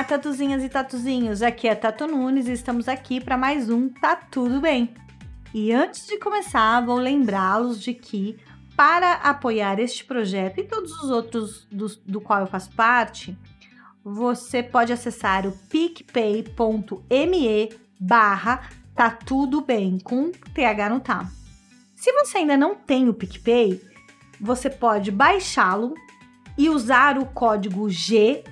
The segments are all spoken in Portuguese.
Olá, tatuzinhas e tatuzinhos. Aqui é Tatu Nunes e estamos aqui para mais um Tá Tudo Bem. E antes de começar, vou lembrá-los de que para apoiar este projeto e todos os outros do, do qual eu faço parte, você pode acessar o picpay.me barra tá tudo bem, com TH no tá. Se você ainda não tem o PicPay, você pode baixá-lo e usar o código G,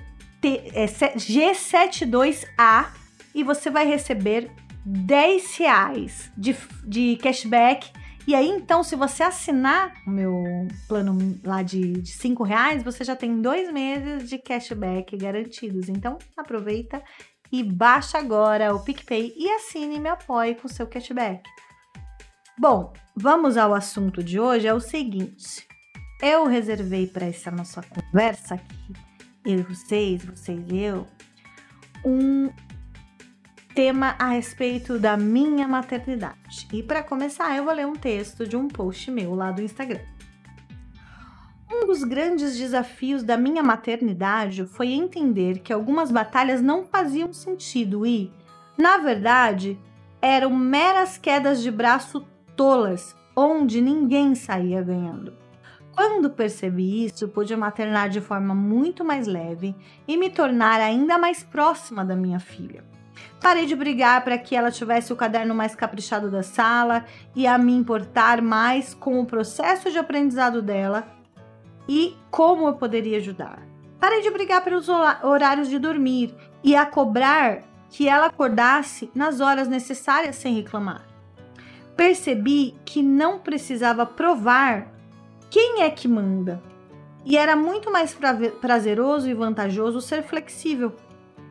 G72A e você vai receber 10 reais de, de cashback. E aí, então, se você assinar o meu plano lá de, de 5 reais, você já tem dois meses de cashback garantidos. Então, aproveita e baixa agora o PicPay e assine e me apoie com seu cashback. Bom, vamos ao assunto de hoje, é o seguinte. Eu reservei para essa nossa conversa aqui, eu e vocês, vocês e eu, um tema a respeito da minha maternidade. E para começar, eu vou ler um texto de um post meu lá do Instagram. Um dos grandes desafios da minha maternidade foi entender que algumas batalhas não faziam sentido e, na verdade, eram meras quedas de braço tolas, onde ninguém saía ganhando. Quando percebi isso, pude maternar de forma muito mais leve e me tornar ainda mais próxima da minha filha. Parei de brigar para que ela tivesse o caderno mais caprichado da sala e a me importar mais com o processo de aprendizado dela e como eu poderia ajudar. Parei de brigar pelos horários de dormir e a cobrar que ela acordasse nas horas necessárias sem reclamar. Percebi que não precisava provar quem é que manda? E era muito mais prazeroso e vantajoso ser flexível,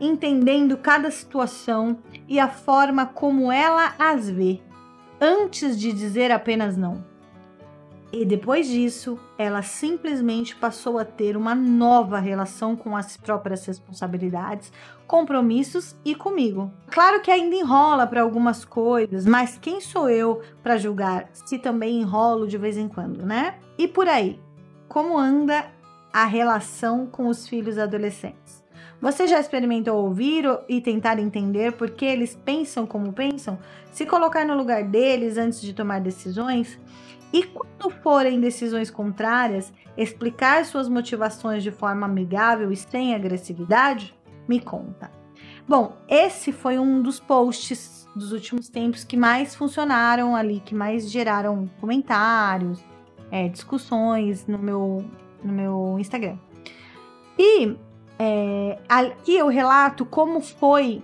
entendendo cada situação e a forma como ela as vê, antes de dizer apenas não. E depois disso, ela simplesmente passou a ter uma nova relação com as próprias responsabilidades, compromissos e comigo. Claro que ainda enrola para algumas coisas, mas quem sou eu para julgar se também enrolo de vez em quando, né? E por aí, como anda a relação com os filhos adolescentes? Você já experimentou ouvir e tentar entender por que eles pensam como pensam? Se colocar no lugar deles antes de tomar decisões? E quando forem decisões contrárias, explicar suas motivações de forma amigável e sem agressividade? Me conta. Bom, esse foi um dos posts dos últimos tempos que mais funcionaram ali, que mais geraram comentários, é, discussões no meu, no meu Instagram. E é, aqui eu relato como foi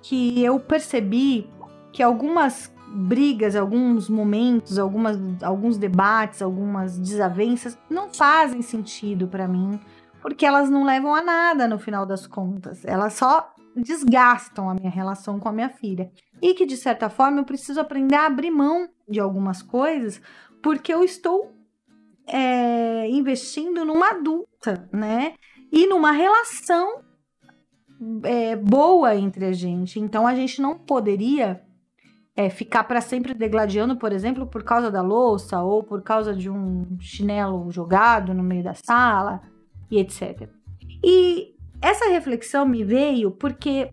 que eu percebi que algumas brigas, alguns momentos, algumas, alguns debates, algumas desavenças não fazem sentido para mim, porque elas não levam a nada no final das contas. Elas só desgastam a minha relação com a minha filha. E que de certa forma eu preciso aprender a abrir mão de algumas coisas, porque eu estou é, investindo numa adulta, né? E numa relação é, boa entre a gente. Então a gente não poderia é, ficar para sempre degladiando, por exemplo, por causa da louça ou por causa de um chinelo jogado no meio da sala e etc. E essa reflexão me veio porque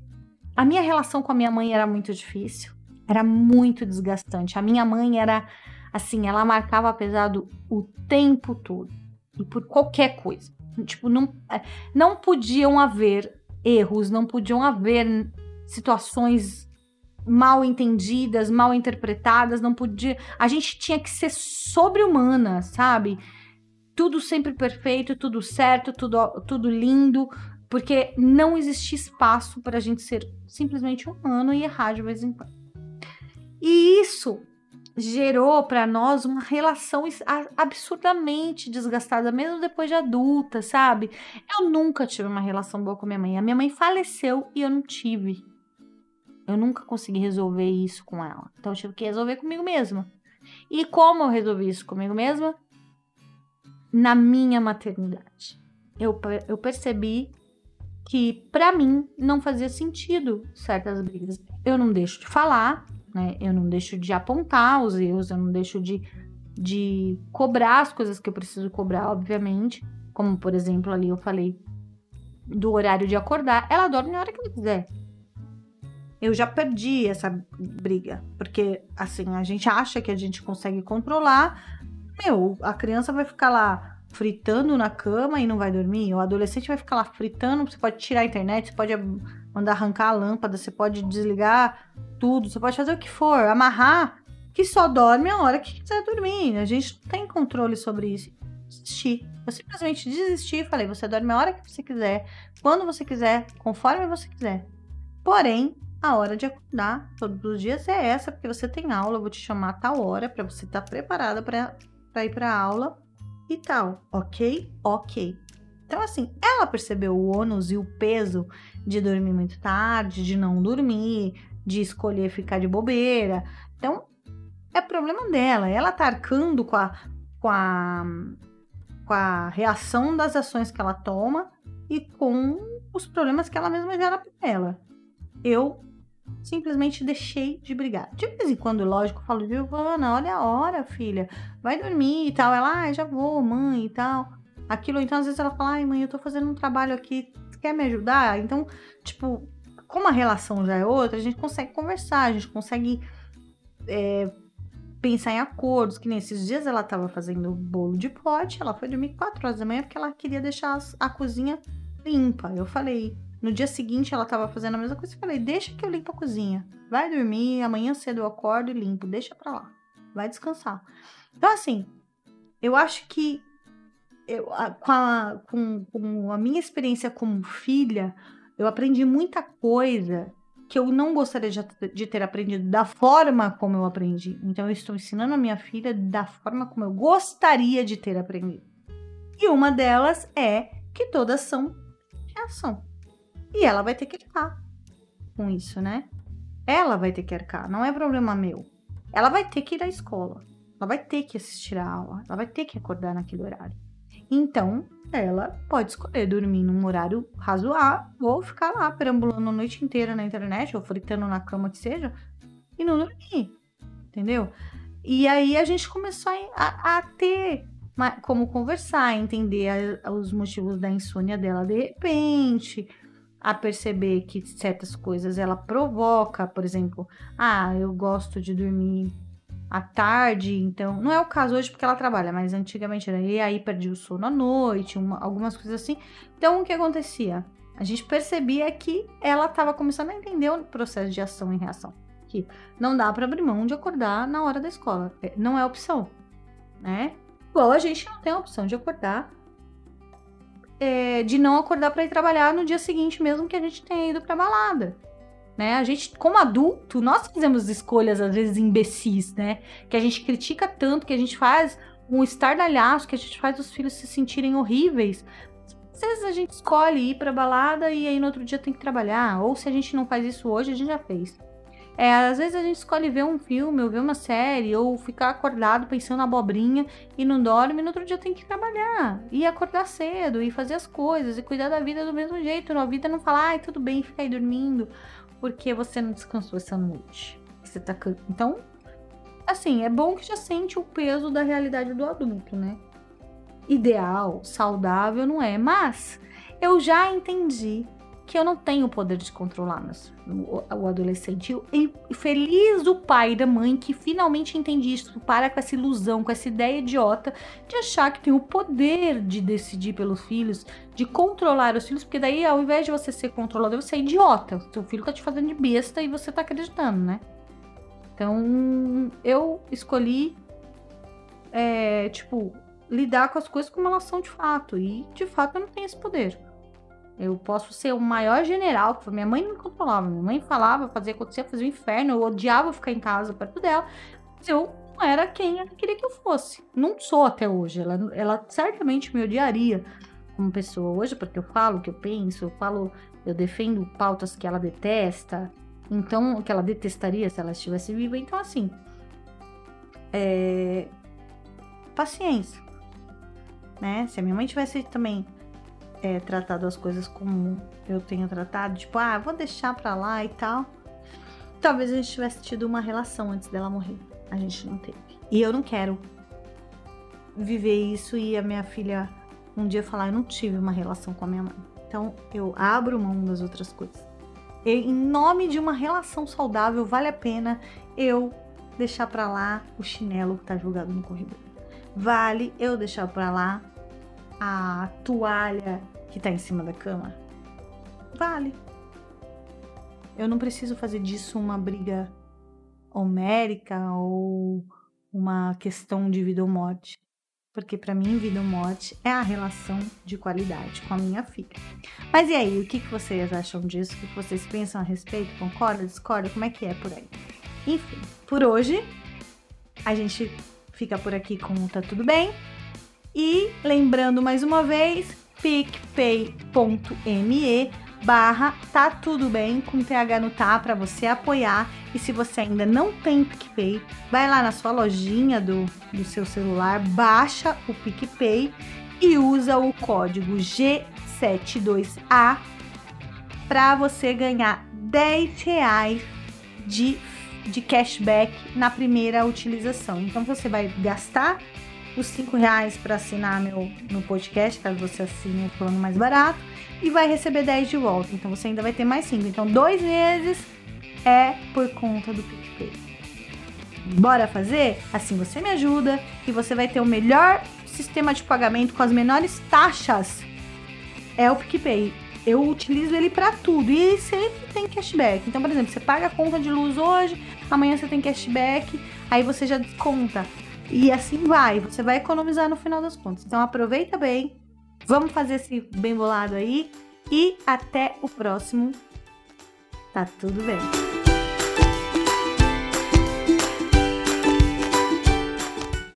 a minha relação com a minha mãe era muito difícil, era muito desgastante. A minha mãe era assim, ela marcava pesado o tempo todo e por qualquer coisa. Tipo, não, é, não podiam haver erros, não podiam haver situações mal entendidas, mal interpretadas, não podia. A gente tinha que ser sobre-humana, sabe? Tudo sempre perfeito, tudo certo, tudo, tudo lindo, porque não existia espaço para a gente ser simplesmente humano e errar de vez em quando. E isso gerou para nós uma relação absurdamente desgastada, mesmo depois de adulta, sabe? Eu nunca tive uma relação boa com minha mãe. A minha mãe faleceu e eu não tive. Eu nunca consegui resolver isso com ela. Então eu tive que resolver comigo mesma. E como eu resolvi isso comigo mesma? Na minha maternidade. Eu, eu percebi que para mim não fazia sentido certas brigas. Eu não deixo de falar, né? Eu não deixo de apontar os erros, eu não deixo de, de cobrar as coisas que eu preciso cobrar, obviamente. Como, por exemplo, ali eu falei do horário de acordar, ela dorme na hora que ela quiser. Eu já perdi essa briga, porque assim, a gente acha que a gente consegue controlar. Meu, a criança vai ficar lá fritando na cama e não vai dormir. O adolescente vai ficar lá fritando, você pode tirar a internet, você pode mandar arrancar a lâmpada, você pode desligar tudo, você pode fazer o que for, amarrar, que só dorme a hora que quiser dormir. A gente não tem controle sobre isso. Desistir. Eu simplesmente desisti e falei: você dorme a hora que você quiser, quando você quiser, conforme você quiser. Porém, a hora de acordar todos os dias é essa, porque você tem aula, eu vou te chamar a tal hora para você estar tá preparada para ir para aula e tal, ok? Ok. Então, assim, ela percebeu o ônus e o peso de dormir muito tarde, de não dormir, de escolher ficar de bobeira. Então, é problema dela. Ela tá arcando com a, com a, com a reação das ações que ela toma e com os problemas que ela mesma gera pra ela. Eu simplesmente deixei de brigar. De vez em quando, lógico, eu falo, Giovana, olha a hora, filha, vai dormir e tal. Ela, ah, já vou, mãe e tal. Aquilo, então, às vezes ela fala, ai, mãe, eu tô fazendo um trabalho aqui, quer me ajudar? Então, tipo, como a relação já é outra, a gente consegue conversar, a gente consegue é, pensar em acordos, que nesses dias ela tava fazendo bolo de pote, ela foi dormir 4 horas da manhã porque ela queria deixar a cozinha limpa. Eu falei, no dia seguinte ela tava fazendo a mesma coisa. Eu falei, deixa que eu limpo a cozinha. Vai dormir, amanhã cedo eu acordo e limpo. Deixa pra lá. Vai descansar. Então, assim, eu acho que eu, a, com, a, com, com a minha experiência como filha, eu aprendi muita coisa que eu não gostaria de, ter aprendido da forma como eu aprendi. Então, eu estou ensinando a minha filha da forma como eu gostaria de ter aprendido. E uma delas é que todas são reação. E ela vai ter que arcar com isso, né? Ela vai ter que arcar, não é problema meu. Ela vai ter que ir à escola. Ela vai ter que assistir a aula. Ela vai ter que acordar naquele horário. Então, ela pode escolher dormir num horário razoável ou ficar lá perambulando a noite inteira na internet ou fritando na cama que seja e não dormir. Entendeu? E aí a gente começou a, a ter como conversar, entender a, os motivos da insônia dela de repente, a perceber que certas coisas ela provoca, por exemplo, ah, eu gosto de dormir à tarde, então não é o caso hoje porque ela trabalha, mas antigamente era e aí perdi o sono à noite, uma, algumas coisas assim. Então o que acontecia? A gente percebia que ela estava começando a entender o processo de ação e reação, que não dá para abrir mão de acordar na hora da escola, é, não é opção, né? Igual a gente não tem a opção de acordar é, de não acordar para ir trabalhar no dia seguinte, mesmo que a gente tenha ido pra balada. Né? A gente, como adulto, nós fazemos escolhas às vezes imbecis, né? Que a gente critica tanto, que a gente faz um estardalhaço, que a gente faz os filhos se sentirem horríveis. Às vezes a gente escolhe ir pra balada e aí no outro dia tem que trabalhar. Ou se a gente não faz isso hoje, a gente já fez. É, às vezes a gente escolhe ver um filme, ou ver uma série, ou ficar acordado pensando na abobrinha e não dorme, no outro dia tem que trabalhar, e acordar cedo, e fazer as coisas, e cuidar da vida do mesmo jeito. A vida não fala, ai, tudo bem, fica aí dormindo, porque você não descansou essa noite. Você tá... Então, assim, é bom que já sente o peso da realidade do adulto, né? Ideal, saudável não é, mas eu já entendi que eu não tenho o poder de controlar meus, o, o, adolescente. E feliz o pai da mãe que finalmente entende isso, para com essa ilusão, com essa ideia idiota de achar que tem o poder de decidir pelos filhos, de controlar os filhos, porque daí ao invés de você ser controlador, você é idiota. Seu filho tá te fazendo de besta e você tá acreditando, né? Então, eu escolhi, é, tipo, lidar com as coisas como elas são de fato. E, de fato, eu não tenho esse poder. Eu posso ser o maior general, que minha mãe me controlava. Minha mãe falava, fazia acontecer, fazia o inferno. Eu odiava ficar em casa perto dela. Mas eu não era quem ela queria que eu fosse. Não sou até hoje. Ela, ela certamente me odiaria como pessoa hoje, porque eu falo o que eu penso, eu falo, eu defendo pautas que ela detesta. Então, que ela detestaria se ela estivesse viva. Então, assim. É... Paciência. Né? Se a minha mãe tivesse também é, tratado as coisas como eu tenho tratado, tipo, ah, vou deixar pra lá e tal. Talvez a gente tivesse tido uma relação antes dela morrer. A gente não teve. E eu não quero viver isso e a minha filha um dia falar, eu não tive uma relação com a minha mãe. Então eu abro mão das outras coisas. E, em nome de uma relação saudável, vale a pena eu deixar para lá o chinelo que tá jogado no corredor. Vale eu deixar para lá a toalha que tá em cima da cama. Vale. Eu não preciso fazer disso uma briga homérica ou uma questão de vida ou morte. Porque para mim, vida ou morte é a relação de qualidade com a minha filha. Mas e aí, o que, que vocês acham disso? O que vocês pensam a respeito? Concorda, discorda? Como é que é por aí? Enfim, por hoje a gente fica por aqui com o Tá Tudo Bem. E lembrando mais uma vez, picpay.me barra tá tudo bem com TH no tá para você apoiar. E se você ainda não tem PicPay, vai lá na sua lojinha do, do seu celular, baixa o PicPay e usa o código G72A para você ganhar 10 reais de, de cashback na primeira utilização. Então você vai gastar os 5 reais para assinar meu, meu podcast, caso você assine o plano mais barato e vai receber 10 de volta. Então você ainda vai ter mais 5. Então, dois meses é por conta do PicPay. Bora fazer? Assim você me ajuda e você vai ter o melhor sistema de pagamento com as menores taxas. É o PicPay. Eu utilizo ele para tudo e sempre tem cashback. Então, por exemplo, você paga a conta de luz hoje, amanhã você tem cashback, aí você já desconta. E assim vai, você vai economizar no final das contas. Então aproveita bem, Vamos fazer esse bem bolado aí e até o próximo. Tá tudo bem.